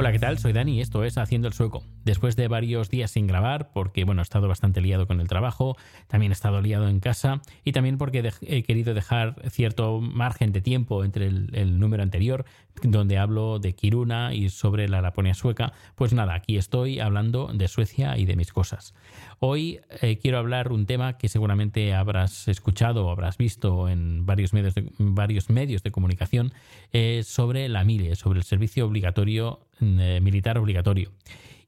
Hola, ¿qué tal? Soy Dani y esto es Haciendo el Sueco. Después de varios días sin grabar, porque bueno, he estado bastante liado con el trabajo, también he estado liado en casa y también porque he querido dejar cierto margen de tiempo entre el, el número anterior, donde hablo de Kiruna y sobre la Laponia sueca. Pues nada, aquí estoy hablando de Suecia y de mis cosas. Hoy eh, quiero hablar un tema que seguramente habrás escuchado o habrás visto en varios medios de, varios medios de comunicación eh, sobre la MILE, sobre el servicio obligatorio eh, militar obligatorio.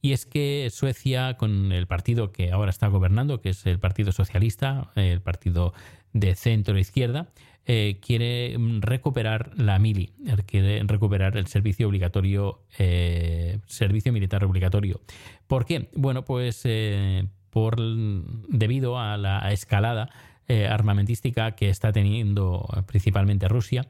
Y es que Suecia, con el partido que ahora está gobernando, que es el Partido Socialista, el partido de centro izquierda, eh, quiere mm, recuperar la mili, eh, quiere recuperar el servicio obligatorio, servicio militar obligatorio. ¿Por qué? Bueno, pues por debido a la escalada armamentística que está teniendo principalmente Rusia,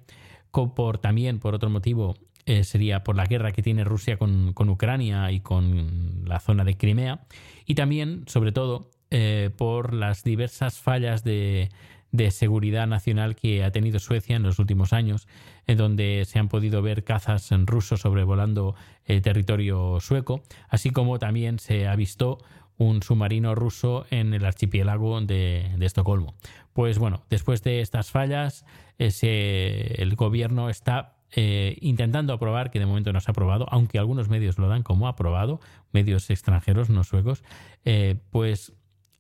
por también por otro motivo eh, sería por la guerra que tiene Rusia con, con Ucrania y con la zona de Crimea y también sobre todo eh, por las diversas fallas de, de seguridad nacional que ha tenido Suecia en los últimos años, en donde se han podido ver cazas en rusos sobrevolando el territorio sueco, así como también se ha visto un submarino ruso en el archipiélago de, de Estocolmo. Pues bueno, después de estas fallas, ese- el gobierno está eh, intentando aprobar, que de momento no se ha aprobado, aunque algunos medios lo dan como aprobado, medios extranjeros, no suecos, eh, pues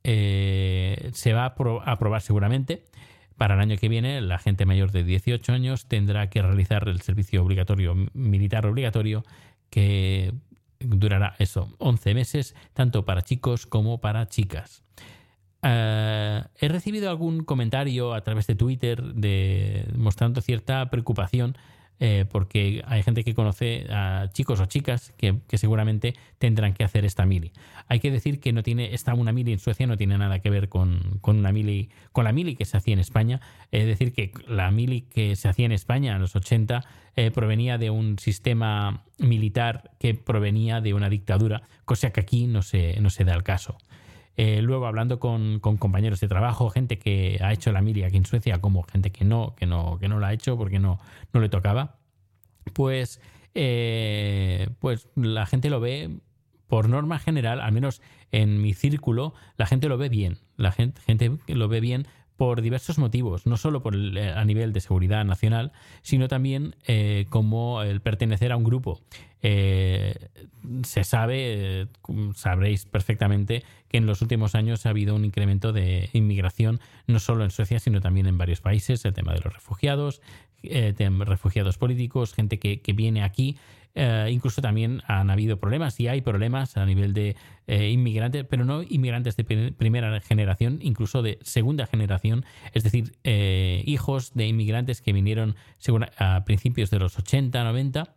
eh, se va a apro- a aprobar seguramente. Para el año que viene, la gente mayor de 18 años tendrá que realizar el servicio obligatorio, militar obligatorio, que durará eso, 11 meses, tanto para chicos como para chicas. Eh, he recibido algún comentario a través de Twitter de, mostrando cierta preocupación eh, porque hay gente que conoce a chicos o chicas que, seguramente tendrán que hacer esta mili. Hay que decir que no tiene esta una mili en Suecia no tiene nada que ver con, con una mili con la mili que se hacía en España. Es decir que la mili que se hacía en España en los 80 eh, provenía de un sistema militar que provenía de una dictadura, cosa que aquí no se, no se da el caso. Eh, luego hablando con, con compañeros de trabajo, gente que ha hecho la mili aquí en Suecia, como gente que no, que no, que no la ha hecho porque no, no le tocaba, pues, eh, pues la gente lo ve por norma general, al menos en mi círculo, la gente lo ve bien. La gente, gente lo ve bien por diversos motivos, no solo por el- a nivel de seguridad nacional, sino también eh, como el pertenecer a un grupo. Eh, se sabe, eh, sabréis perfectamente que en los últimos años ha habido un incremento de inmigración, no solo en Suecia, sino también en varios países, el tema de los refugiados, eh, refugiados políticos, gente que viene aquí. Eh, incluso también han habido problemas y hay problemas a nivel de eh, inmigrantes, pero no inmigrantes de pri- primera generación, incluso de segunda generación, es decir, eh, hijos de inmigrantes que vinieron según- a principios de los 80, 90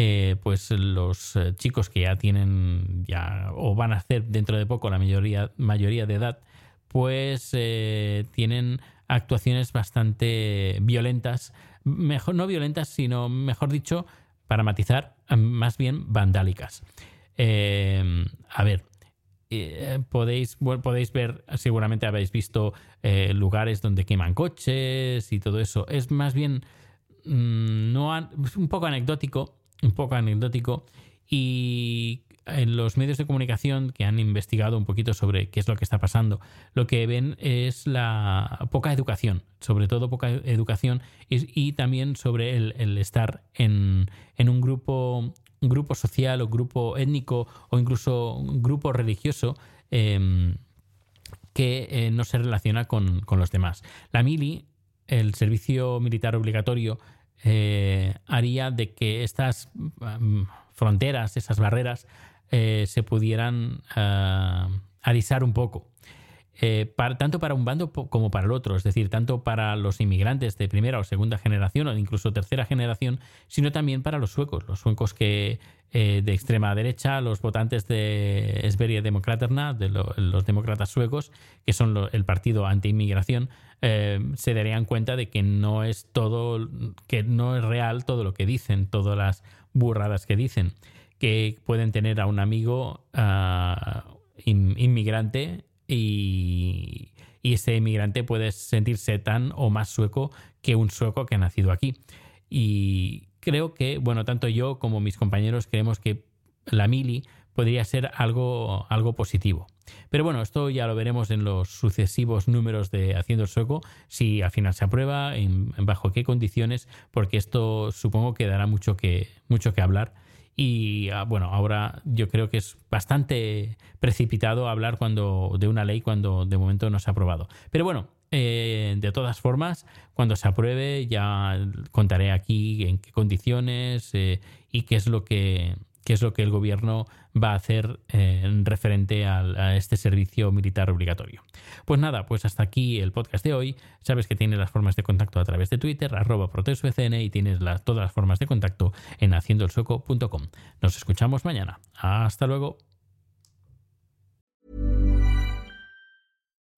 eh, pues los chicos que ya tienen ya o van a hacer dentro de poco la mayoría, mayoría de edad, pues eh, tienen actuaciones bastante violentas, mejor no violentas, sino mejor dicho, para matizar, más bien vandálicas. Eh, a ver, eh, podéis, podéis ver, seguramente habéis visto eh, lugares donde queman coches y todo eso. Es más bien mm, no un poco anecdótico, un poco anecdótico y en los medios de comunicación que han investigado un poquito sobre qué es lo que está pasando, lo que ven es la poca educación, sobre todo poca educación y, también sobre el, estar en, en un grupo grupo social o grupo étnico o incluso un grupo religioso em, que eh, no se relaciona con, con los demás. La mili, el servicio militar obligatorio, eh, haría de que estas mm, fronteras, esas barreras, eh, se pudieran ah, alisar un poco. Eh, tanto para un bando como para el otro, es decir, tanto para los inmigrantes de primera o segunda generación o incluso tercera generación, sino también para los suecos, los suecos que eh, de extrema derecha, los votantes de Sverige Demokraterna, de lo- los demócratas suecos, que son el partido anti-inmigración, se darían cuenta de que no es todo, que no es real todo lo que dicen, todas las burradas que dicen, que pueden tener a un amigo in- inmigrante y, y ese inmigrante puede sentirse tan o más sueco que un sueco que ha nacido aquí. Y creo que, bueno, tanto yo como mis compañeros creemos que la mili podría ser algo, algo positivo. Pero bueno, esto ya lo veremos en los sucesivos números de Haciendo el Sueco, si al final se aprueba, en bajo qué condiciones, porque esto supongo que dará mucho que, mucho que hablar. Y ah, bueno, ahora yo creo que es bastante precipitado hablar cuando de una ley cuando de momento no se ha aprobado. Pero bueno, eh, de todas formas, cuando se apruebe ya contaré aquí en qué condiciones eh, y qué es lo que qué es lo que el gobierno va a hacer eh, en referente a, este servicio militar obligatorio. Pues nada, pues hasta aquí el podcast de hoy. Sabes que tienes las formas de contacto a través de Twitter, arroba protesofcn y tienes todas las formas de contacto en haciendoelsueco.com. Nos escuchamos mañana. Hasta luego.